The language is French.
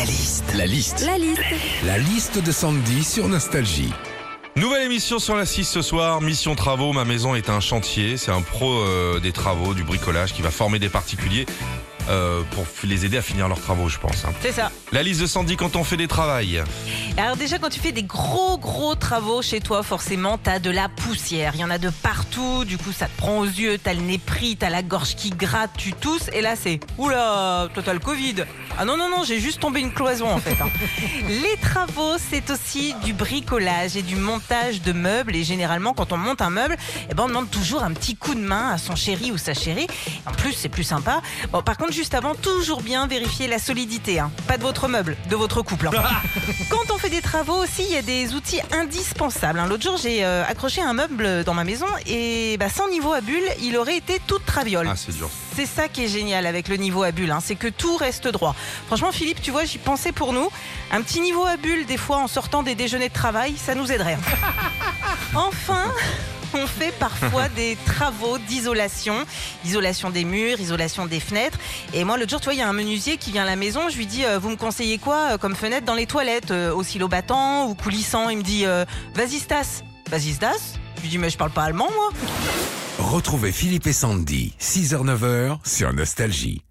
La liste. La liste. La liste. La liste de Sandy sur Nostalgie. Nouvelle émission sur la 6 ce soir, mission travaux, ma maison est un chantier, c'est un pro euh, des travaux, du bricolage qui va former des particuliers euh, pour les aider à finir leurs travaux je pense. hein. C'est ça. La liste de Sandy quand on fait des travails. Alors déjà quand tu fais des gros gros travaux chez toi, forcément t'as de la poussière. Il y en a de partout, du coup ça te prend aux yeux, t'as le nez pris, t'as la gorge qui gratte, tu tousses et là c'est oula, toi t'as le Covid. Ah non non non, j'ai juste tombé une cloison en fait. hein. Les travaux c'est aussi du bricolage et du montage de meubles et généralement quand on monte un meuble, eh ben on demande toujours un petit coup de main à son chéri ou sa chérie. En plus c'est plus sympa. Bon par contre juste avant toujours bien vérifier la solidité, hein. pas de votre meuble, de votre couple. hein. Quand on fait des travaux aussi, il y a des outils indispensables. hein. L'autre jour, j'ai euh, accroché un meuble dans ma maison et bah, sans niveau à bulle, il aurait été toute traviole. Ah c'est dur. C'est ça qui est génial avec le niveau à bulle, hein, c'est que tout reste droit. Franchement, Philippe, tu vois, j'y pensais pour nous. Un petit niveau à bulle, des fois en sortant des déjeuners de travail, ça nous aiderait. fait parfois des travaux d'isolation, isolation des murs, isolation des fenêtres. Et moi, l'autre jour, tu vois, il y a un menuisier qui vient à la maison. Je lui dis, euh, vous me conseillez quoi euh, comme fenêtre dans les toilettes euh, Oscillo battant ou coulissant? Il me dit, euh, vas-y Stas. Vas-y Stas. Je lui dis, mais je parle pas allemand, moi. Retrouvez Philippe et Sandy, 6h-9h sur Nostalgie.